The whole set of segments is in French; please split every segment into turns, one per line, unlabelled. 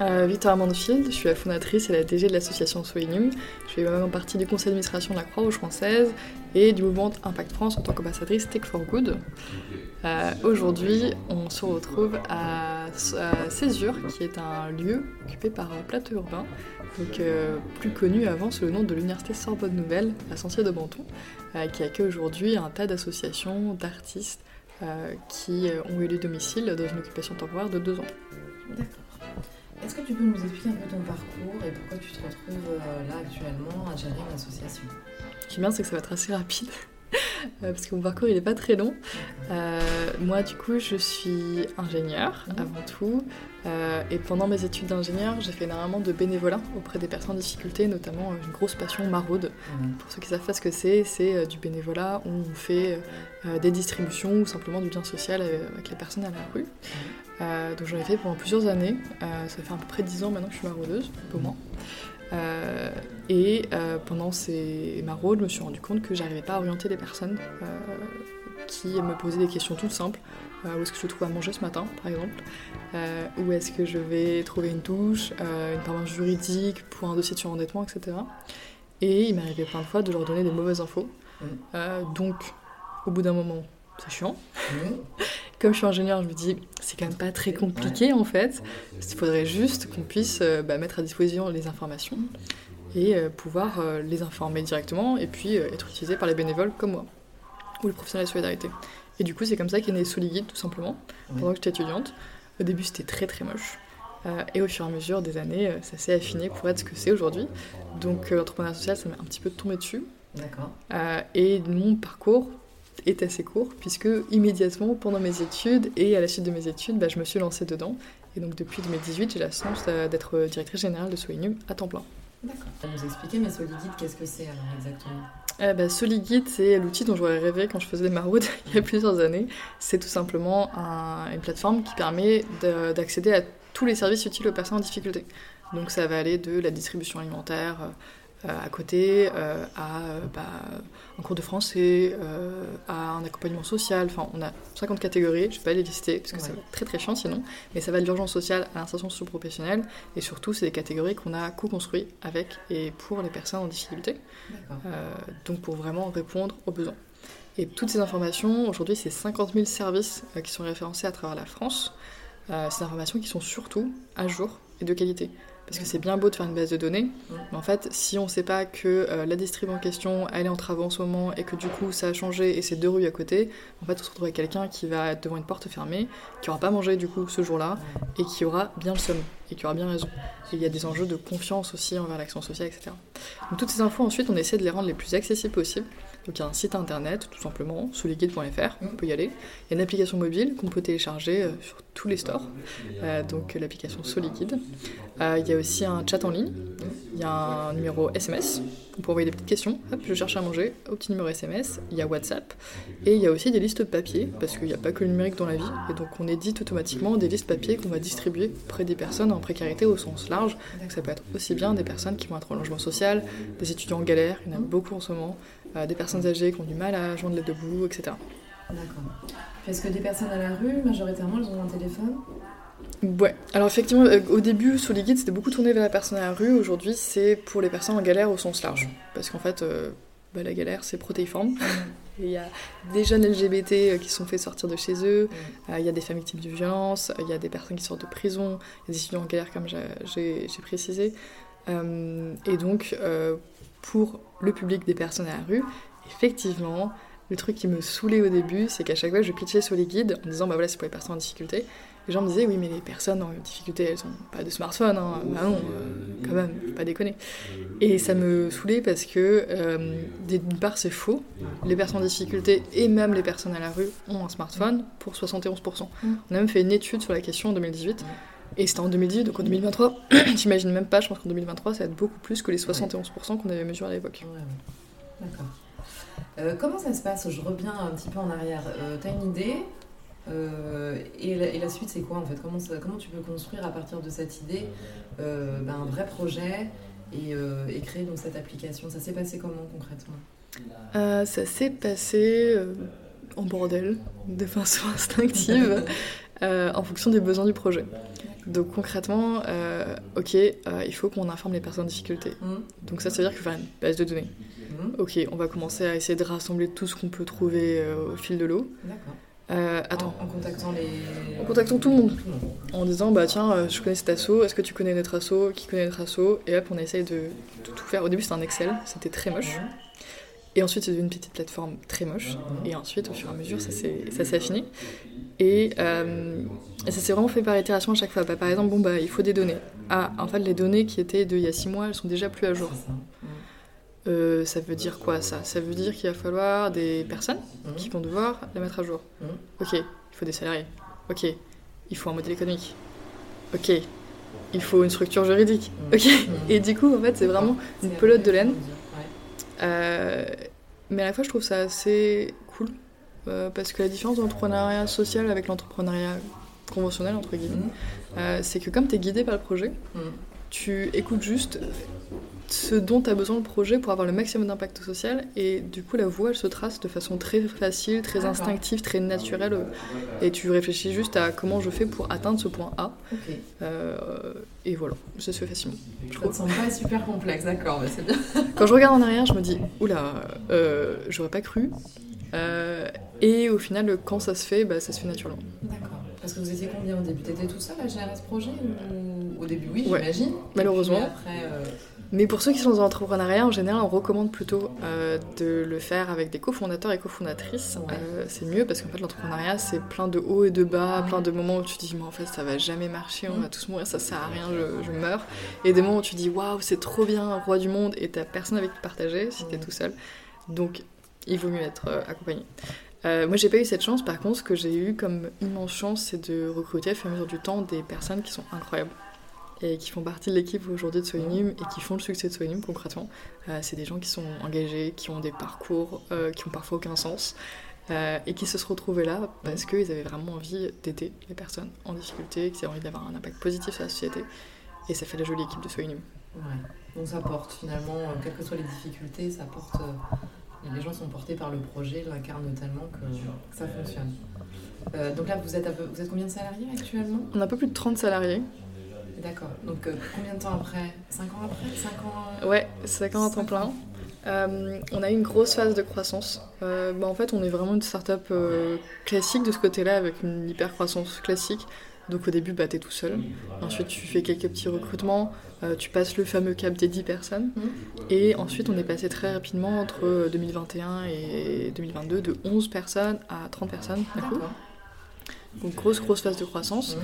Euh, Victoria Manfield, je suis la fondatrice et la DG de l'association Soinum. Je fais même partie du conseil d'administration de la Croix-Rouge française et du mouvement Impact France en tant qu'ambassadrice Tech for Good. Euh, aujourd'hui, on se retrouve à, Césure, qui est un lieu occupé par un plateau urbain, donc, euh, plus connu avant sous le nom de l'Université Sorbonne Nouvelle à Sentier de Menton, qui accueille aujourd'hui un tas d'associations, d'artistes qui ont eu lieu domicile dans une occupation temporaire de deux ans.
D'accord. Est-ce que tu peux nous expliquer un peu ton parcours et pourquoi tu te retrouves euh, là actuellement à gérer une association?
Ce qui est bien, c'est que ça va être assez rapide. Euh, parce que mon parcours il n'est pas très long. Euh, moi du coup je suis ingénieure mhm. avant tout et pendant mes études d'ingénieur j'ai fait énormément de bénévolat auprès des personnes en difficulté, notamment une grosse passion maraude. Mhm. Pour ceux qui savent pas ce que c'est, c'est du bénévolat où on fait des distributions ou simplement du bien social avec les personnes à la rue. Euh, donc j'en ai fait pendant plusieurs années. Euh, ça fait à peu près 10 ans maintenant que je suis maraudeuse, un peu moins. Euh, et pendant ces maraudes, je me suis rendu compte que j'arrivais pas à orienter les personnes qui me posaient des questions toutes simples. où est-ce que je trouve à manger ce matin, par exemple? Où est-ce que je vais trouver une douche, une permanence juridique pour un dossier de surendettement, etc. Et il m'arrivait plein de fois de leur donner des mauvaises infos. Mmh. donc, au bout d'un moment, c'est chiant. Comme je suis ingénieur, je me dis, c'est quand même pas très compliqué en fait. Il faudrait juste qu'on puisse euh, bah, mettre à disposition les informations et euh, pouvoir euh, les informer directement et puis être utilisé par les bénévoles comme moi ou les professionnels de solidarité. Et du coup, c'est comme ça qu'est né Soliguide tout simplement, pendant que j'étais étudiante. Au début, c'était très très moche. et au fur et à mesure des années, ça s'est affiné pour être ce que c'est aujourd'hui. Donc l'entrepreneuriat social, ça m'a un petit peu tombé dessus. D'accord. et mon parcours, est assez court, puisque immédiatement pendant mes études et à la suite de mes études, bah, je me suis lancée dedans. Et donc depuis 2018, j'ai la chance d'être directrice générale de Solinum à temps plein.
D'accord. Vous nous expliquer, mais Soliguide, qu'est-ce que c'est alors exactement?
Eh ben, Soliguide, c'est l'outil dont j'aurais rêvé quand je faisais des maraudes il y a plusieurs années. C'est tout simplement une plateforme qui permet d'accéder à tous les services utiles aux personnes en difficulté. Donc ça va aller de la distribution alimentaire, euh, à côté, euh, à bah, un cours de français, euh, à un accompagnement social. Enfin, on a 50 catégories, je ne vais pas les lister parce que ça va être très très chiant sinon, mais ça va de l'urgence sociale à l'insertion socio-professionnelle et surtout, c'est des catégories qu'on a co-construit avec et pour les personnes en difficulté. donc, pour vraiment répondre aux besoins. Et toutes ces informations, aujourd'hui, c'est 50 000 services qui sont référencés à travers la France. ces informations qui sont surtout à jour et de qualité. Parce que c'est bien beau de faire une base de données, mais en fait, si on ne sait pas que euh, la distrib en question, elle est en travaux en ce moment et que du coup ça a changé et c'est deux rues à côté, en fait, on se retrouve avec quelqu'un qui va être devant une porte fermée, qui n'aura pas mangé du coup ce jour-là et qui aura bien le somme et qui aura bien raison. Et il y a des enjeux de confiance aussi envers l'action sociale, etc. Donc toutes ces infos, ensuite, on essaie de les rendre les plus accessibles possibles. Donc il y a un site internet, tout simplement, soliguide.fr, on peut y aller. Il y a une application mobile qu'on peut télécharger euh, sur tous les stores, euh, donc l'application Soliguide. Aussi un chat en ligne, il y a un numéro SMS, on peut envoyer des petites questions, hop, je cherche à manger, au petit numéro SMS, il y a WhatsApp, et il y a aussi des listes papier, parce qu'il n'y a pas que le numérique dans la vie, et donc on édite automatiquement des listes papier qu'on va distribuer auprès des personnes en précarité au sens large, donc ça peut être aussi bien des personnes qui vont être en logement social, des étudiants en galère, il y en a beaucoup en ce moment, euh, des personnes âgées qui ont du mal à joindre les debout, etc.
D'accord. Est-ce que des personnes à la rue, majoritairement, elles ont un téléphone?
Ouais, alors effectivement, euh, au début, sous les guides, c'était beaucoup tourné vers la personne à la rue. Aujourd'hui, c'est pour les personnes en galère au sens large. Parce qu'en fait, euh, bah, la galère, c'est protéiforme. Il y a des jeunes LGBT qui sont fait sortir de chez eux, il y a des familles victimes de violence, il y a des personnes qui sortent de prison, il y a des étudiants en galère, comme j'ai précisé. et donc, pour le public des personnes à la rue, effectivement, le truc qui me saoulait au début, c'est qu'à chaque fois, je pitchais sur les guides en disant, bah voilà, c'est pour les personnes en difficulté. Les gens me disaient, oui, mais les personnes en difficulté, elles n'ont pas de smartphone. Hein. Bah non, euh, quand même, pas déconner. Et ça me saoulait parce que, euh, d'une part, c'est faux. Les personnes en difficulté et même les personnes à la rue ont un smartphone pour 71%. On a même fait une étude sur la question en 2018. Et c'était en 2010, donc en 2023, j'imagine même pas, je pense qu'en 2023, ça va être beaucoup plus que les 71% qu'on avait mesuré à l'époque.
D'accord. Euh, comment ça se passe? Je reviens un petit peu en arrière. Euh, tu as une idée? Euh, et, la, suite, c'est quoi en fait? Comment, comment tu peux construire à partir de cette idée ben, un vrai projet et, et, créer donc cette application? Ça s'est passé comment concrètement?
Ça s'est passé en bordel, de façon instinctive, en fonction des besoins du projet. Donc concrètement, euh, ok, euh, il faut qu'on informe les personnes en difficulté.
Mmh.
Donc ça, ça veut dire qu'il faut faire une base de données.
Mmh.
Ok, on va commencer à essayer de rassembler tout ce qu'on peut trouver euh, au fil de l'eau.
D'accord.
Euh, attends,
En, en contactant les.
en contactant tout le monde. En disant, bah tiens, euh, je connais cet asso, est-ce que tu connais notre asso Qui connaît notre asso Et hop, on essaye de, de tout faire. Au début, c'était un Excel, c'était très moche. Et ensuite, c'est devenu une petite plateforme très moche. Et ensuite, au fur et à mesure, ça s'est affiné. Et, euh, et ça s'est vraiment fait par itération à chaque fois. Bah, par exemple, bon, bah, il faut des données. Ah, en fait, les données qui étaient d'il y a 6 mois, elles sont déjà plus à jour. Euh, ça veut dire quoi ça? Ça veut dire qu'il va falloir des personnes
Mmh.
qui vont devoir la mettre à jour.
Mmh.
Ok, il faut des salariés. Ok, il faut un modèle économique. Ok, il faut une structure juridique. Ok, et du coup, en fait, c'est vraiment une pelote de laine. Euh, mais à la fois, je trouve ça assez cool. euh, parce que la différence de l'entrepreneuriat social avec l'entrepreneuriat conventionnel, entre guillemets, c'est que comme tu es guidé par le projet, tu écoutes juste ce dont tu as besoin le projet pour avoir le maximum d'impact social et du coup la voie elle se trace de façon très facile, très instinctive, très naturelle euh, et tu réfléchis juste à comment je fais pour atteindre ce point A euh, et voilà, ça se fait facilement. Je
Ça semble pas super complexe, d'accord, bah, c'est bien.
Quand je regarde en arrière, je me dis oula, euh, j'aurais pas cru Euh, et au final quand ça se fait, bah, ça se fait naturellement.
D'accord. Parce que vous étiez combien au début? T'étais tout seul à gérer ce projet ou... Au début, oui,
Ouais.
j'imagine.
Malheureusement.
Après, euh,
Mais pour ceux qui sont dans l'entrepreneuriat, en général, on recommande plutôt euh, de le faire avec des cofondateurs et cofondatrices.
Ouais.
Euh, c'est mieux parce qu'en fait, l'entrepreneuriat, c'est plein de hauts et de bas, plein de moments où tu te dis, mais en fait, ça va jamais marcher, on va tous mourir, ça sert à rien, je, je meurs. Et des moments où tu te dis, waouh, c'est trop bien, roi du monde, et t'as personne avec qui partager si t'es
Ouais.
tout seul. Donc, il vaut mieux être euh, accompagné. Euh, moi, j'ai pas eu cette chance. Par contre, ce que j'ai eu comme immense chance, c'est de recruter au fur et à mesure du temps des personnes qui sont incroyables et qui font partie de l'équipe aujourd'hui de Soinim et qui font le succès de Soinim concrètement. Euh, c'est des gens qui sont engagés, qui ont des parcours euh, qui ont parfois aucun sens euh, et qui se sont retrouvés là parce qu'ils avaient vraiment envie d'aider les personnes en difficulté, qu'ils avaient envie d'avoir un impact positif sur la société. Et ça fait la jolie équipe de Soinim.
ouais. Donc ça porte finalement, quelles que soient les difficultés, ça porte. Les gens sont portés par le projet, l'incarnent tellement que, que ça fonctionne. Euh, donc là, vous êtes, peu- vous êtes combien de salariés actuellement?
On a un peu plus de 30 salariés.
D'accord. Donc euh, combien de temps après? 5 ans après? 5 ans euh,
Ouais, c'est quand à temps plein. Euh, on a eu une grosse phase de croissance. Bah, en fait, on est vraiment une start-up classique de ce côté-là, avec une hyper croissance classique. Donc au début, bah, t'es tout seul. Ensuite, tu fais quelques petits recrutements. euh, tu passes le fameux cap des 10 personnes.
Mhm.
Et ensuite, on est passé très rapidement entre 2021 et 2022 de 11 personnes à 30 personnes.
D'accord.
Donc grosse, grosse phase de croissance.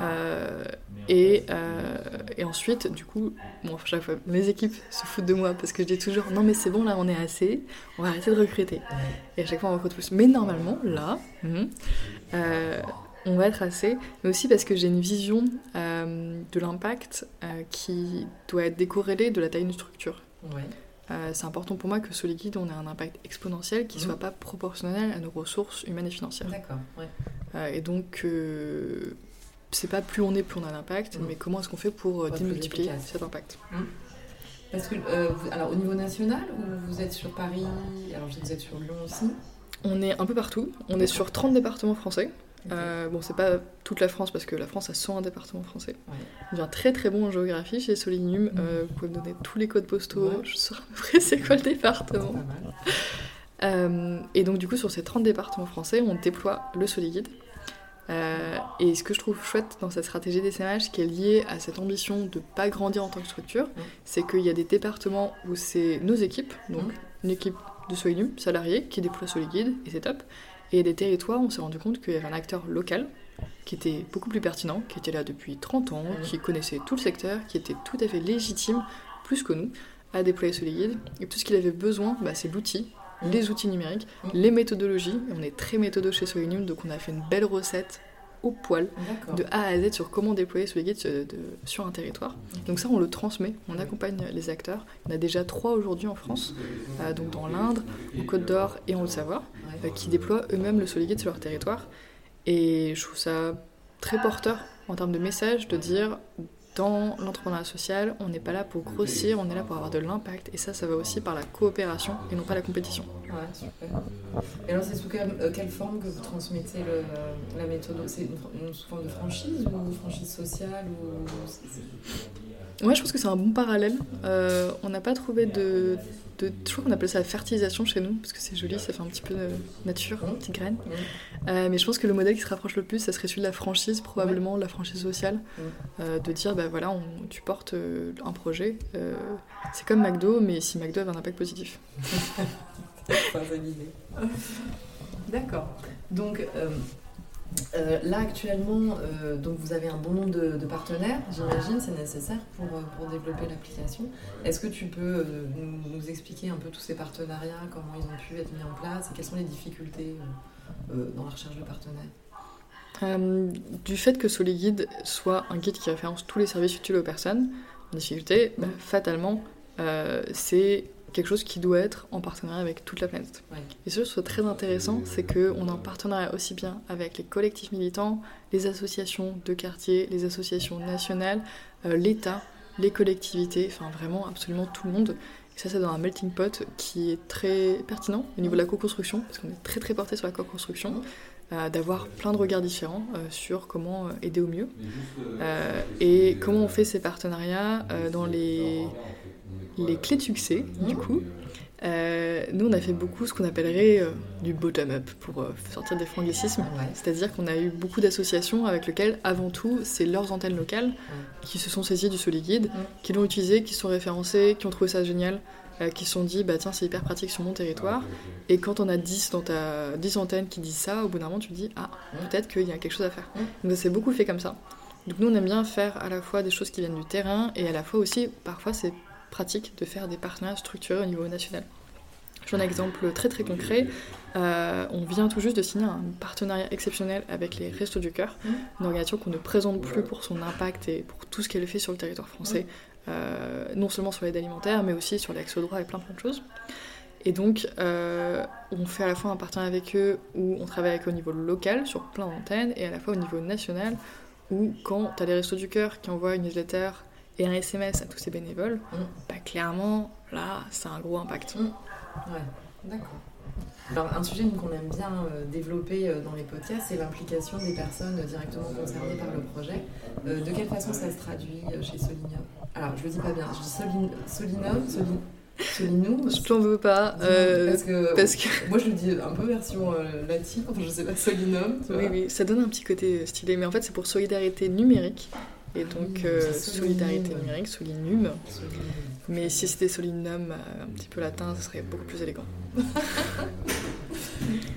Euh, et, euh, et ensuite, du coup, bon, chaque fois, mes équipes se foutent de moi parce que je dis toujours non, mais c'est bon, là on est assez, on va arrêter de recruter. Et à chaque fois, on recrute plus. Mais normalement, là, hum, euh, on va être assez, mais aussi parce que j'ai une vision de l'impact qui doit être décorrélée de la taille d'une structure.
Ouais.
Euh, c'est important pour moi que sur Liquide, on ait un impact exponentiel qui ne
Mhm.
soit pas proportionnel à nos ressources humaines et financières.
D'accord. Ouais.
Euh, et donc, euh, c'est pas plus on est, plus on a d'impact,
Mm.
mais comment est-ce qu'on fait pour euh, démultiplier cet impact?
Parce que, vous- alors au niveau national, ou vous êtes sur Paris? Alors je vous êtes sur Lyon aussi.
On est un peu partout, on est sur 30 départements français. Euh, bon, c'est pas toute la France parce que la France a 101 départements français.
Ouais.
On devient très très bon en géographie chez Solinum.
Mm.
Euh, vous pouvez me donner tous les codes postaux,
Ouais.
je saurai à peu près c'est quoi le département.
pas mal.
Euh, et donc, du coup, sur ces 30 départements français, on déploie le Soliguide. Euh, et ce que je trouve chouette dans cette stratégie d'SMH, qui est liée à cette ambition de pas grandir en tant que structure, c'est qu'il y a des départements où c'est nos équipes, donc une équipe de Solinum, salariés, qui déploie Soliguide, et c'est top. Et des territoires on s'est rendu compte qu'il y avait un acteur local qui était beaucoup plus pertinent, qui était là depuis 30 ans, qui connaissait tout le secteur, qui était tout à fait légitime, plus que nous, à déployer Soliguide. Et tout ce qu'il avait besoin, bah, c'est l'outil,
Mhm.
les outils numériques,
Mhm.
les méthodologies. On est très méthodo chez Solinum, donc on a fait une belle recette au poil de A à Z sur comment déployer Soliguide sur, de- sur un territoire. Donc ça, on le transmet, on accompagne les acteurs. On a déjà trois aujourd'hui en France, euh, donc dans l'Indre, en Côte d'Or et en Haute-Savoie, euh, qui déploient eux-mêmes le Soliguide sur leur territoire. Et je trouve ça très porteur en termes de message de dire dans l'entrepreneuriat social, on n'est pas là pour grossir, on est là pour avoir de l'impact. Et ça, ça va aussi par la coopération et non pas la compétition.
Ouais, super. Et alors, c'est sous quelle, euh, quelle, forme que vous transmettez le, la méthode? C'est une, une, forme de franchise ou franchise sociale ou...
Ouais, je pense que c'est un bon parallèle. Euh, on n'a pas trouvé de, de, Je crois qu'on appelle ça la fertilisation chez nous, parce que c'est joli, ça fait un petit peu de nature, une petite graine. Euh, mais je pense que le modèle qui se rapproche le plus, ça serait celui de la franchise, probablement, la franchise sociale. Euh, de dire, bah voilà, on, tu portes euh, un projet. Euh, c'est comme McDo, mais si McDo avait un impact positif.
D'accord. Donc. Euh, là actuellement, euh, donc vous avez un bon nombre de, partenaires, j'imagine, c'est nécessaire pour, pour développer l'application. Est-ce que tu peux euh, nous, nous, expliquer un peu tous ces partenariats, comment ils ont pu être mis en place et quelles sont les difficultés dans la recherche de partenaires?
Du fait que Soliguide soit un guide qui référence tous les services utiles aux personnes en difficulté, bah, fatalement, c'est quelque chose qui doit être en partenariat avec toute la planète.
Ouais.
Et ce qui est très intéressant, c'est qu'on est en partenariat aussi bien avec les collectifs militants, les associations de quartier, les associations nationales, euh, l'État, les collectivités, enfin vraiment absolument tout le monde. Et ça, c'est dans un melting pot qui est très pertinent au niveau de la co-construction, parce qu'on est très très porté sur la co-construction, euh, d'avoir plein de regards différents euh, sur comment aider au mieux. Euh, et comment on fait ces partenariats euh, dans les les clés de succès, du coup. Euh, nous, on a fait beaucoup ce qu'on appellerait euh, du bottom-up, pour euh, sortir des franglicismes.
Ouais.
C'est-à-dire qu'on a eu beaucoup d'associations avec lesquelles, avant tout, c'est leurs antennes locales
Ouais.
qui se sont saisies du Soliguide,
Ouais.
qui l'ont utilisé, qui sont référencés, qui ont trouvé ça génial, qui se sont dit, bah tiens, c'est hyper pratique sur mon territoire. Et quand on a 10 dans ta 10 antennes qui disent ça, au bout d'un moment, tu te dis, ah, peut-être qu'il y a quelque chose à faire. Donc, ça s'est beaucoup fait comme ça. Donc, nous, on aime bien faire à la fois des choses qui viennent du terrain et à la fois aussi, parfois, c'est pratique de faire des partenariats structurés au niveau national. J'ai un exemple très très concret. Euh, on vient tout juste de signer un partenariat exceptionnel avec les Restos du Cœur,
Mmh.
une organisation qu'on ne présente plus pour son impact et pour tout ce qu'elle fait sur le territoire français, euh, non seulement sur l'aide alimentaire, mais aussi sur l'accès au droit et plein plein de choses. Et donc, euh, on fait à la fois un partenariat avec eux où on travaille avec eux au niveau local, sur plein d'antennes, et à la fois au niveau national, où quand tu as les Restos du Cœur qui envoient une newsletter et un SMS à tous ces bénévoles,
Mm.
bah clairement, là, c'est un gros impact.
Ouais, d'accord. Alors, un sujet qu'on aime bien euh, développer euh, dans les podcasts, c'est l'implication des personnes euh, directement concernées par le projet. Euh, de quelle façon ça se traduit chez Solinium Alors, je le dis pas bien, je dis Solin... Solinum, Solin... Solinum.
Je t'en veux pas,
parce que
parce que
moi je le dis un peu version latine, enfin je sais pas, Solinum. Tu
oui, oui, ça donne un petit côté stylé, mais en fait, c'est pour solidarité numérique. Et donc,
Ah,
euh, solidarité numérique, solinum. Mais si c'était solinum, un petit peu latin, ça serait beaucoup plus élégant.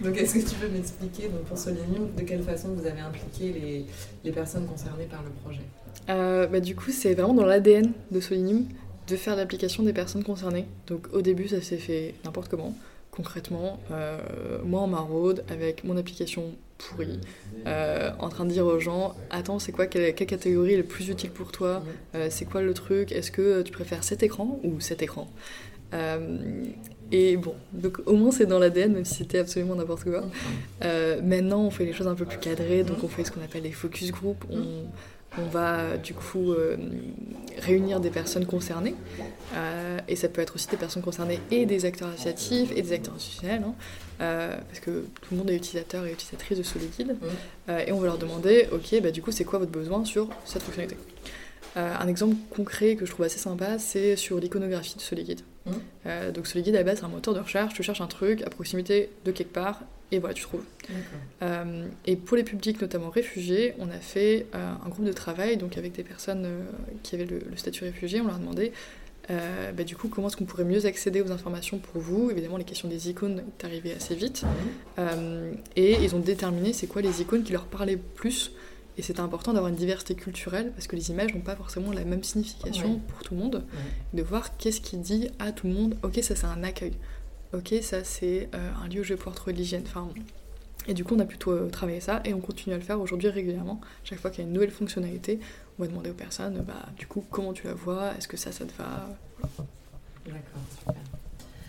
Donc, est-ce que tu peux m'expliquer, donc pour Solinum, de quelle façon vous avez impliqué les, les personnes concernées par le projet?
Euh, bah, du coup, c'est vraiment dans l'ADN de Solinum de faire l'application des personnes concernées. Donc, au début, ça s'est fait n'importe comment. Concrètement, euh, moi en maraude, avec mon application pourrie, euh, en train de dire aux gens Attends, c'est quoi, quelle, catégorie est le plus utile pour toi Euh, C'est quoi le truc Est-ce que tu préfères cet écran ou cet écran Euh, Et bon, donc au moins c'est dans l'ADN, même si c'était absolument n'importe quoi. Maintenant, on fait les choses un peu plus cadrées, donc on fait ce qu'on appelle les focus group. On va du coup euh, réunir des personnes concernées, euh, et ça peut être aussi des personnes concernées et des acteurs associatifs et des acteurs institutionnels, hein, euh, parce que tout le monde est utilisateur et utilisatrice de Soliguide, euh, et on va leur demander, ok, bah, du coup, c'est quoi votre besoin sur cette fonctionnalité? Euh, Un exemple concret que je trouve assez sympa, c'est sur l'iconographie de Soliguide.
Mhm.
Euh, donc Soliguide à la base, c'est un moteur de recherche, tu cherches un truc à proximité de quelque part, et voilà, tu trouves. Euh, et pour les publics, notamment réfugiés, on a fait euh, un groupe de travail donc avec des personnes euh, qui avaient le, le statut réfugié. On leur a demandé euh, bah, du coup comment est-ce qu'on pourrait mieux accéder aux informations pour vous? Évidemment, les questions des icônes est arrivée assez vite. Euh, et ils ont déterminé c'est quoi les icônes qui leur parlaient plus. Et c'était important d'avoir une diversité culturelle parce que les images n'ont pas forcément la même signification
Ouais.
pour tout le monde. De voir qu'est-ce qui dit à tout le monde ok, ça c'est un accueil. Ok, ça c'est euh, un lieu où je vais pouvoir trouver de l'hygiène. Enfin, et du coup, on a plutôt euh, travaillé ça et on continue à le faire aujourd'hui régulièrement. Chaque fois qu'il y a une nouvelle fonctionnalité, on va demander aux personnes bah, du coup, comment tu la vois? Est-ce que ça, ça te va?
D'accord, super.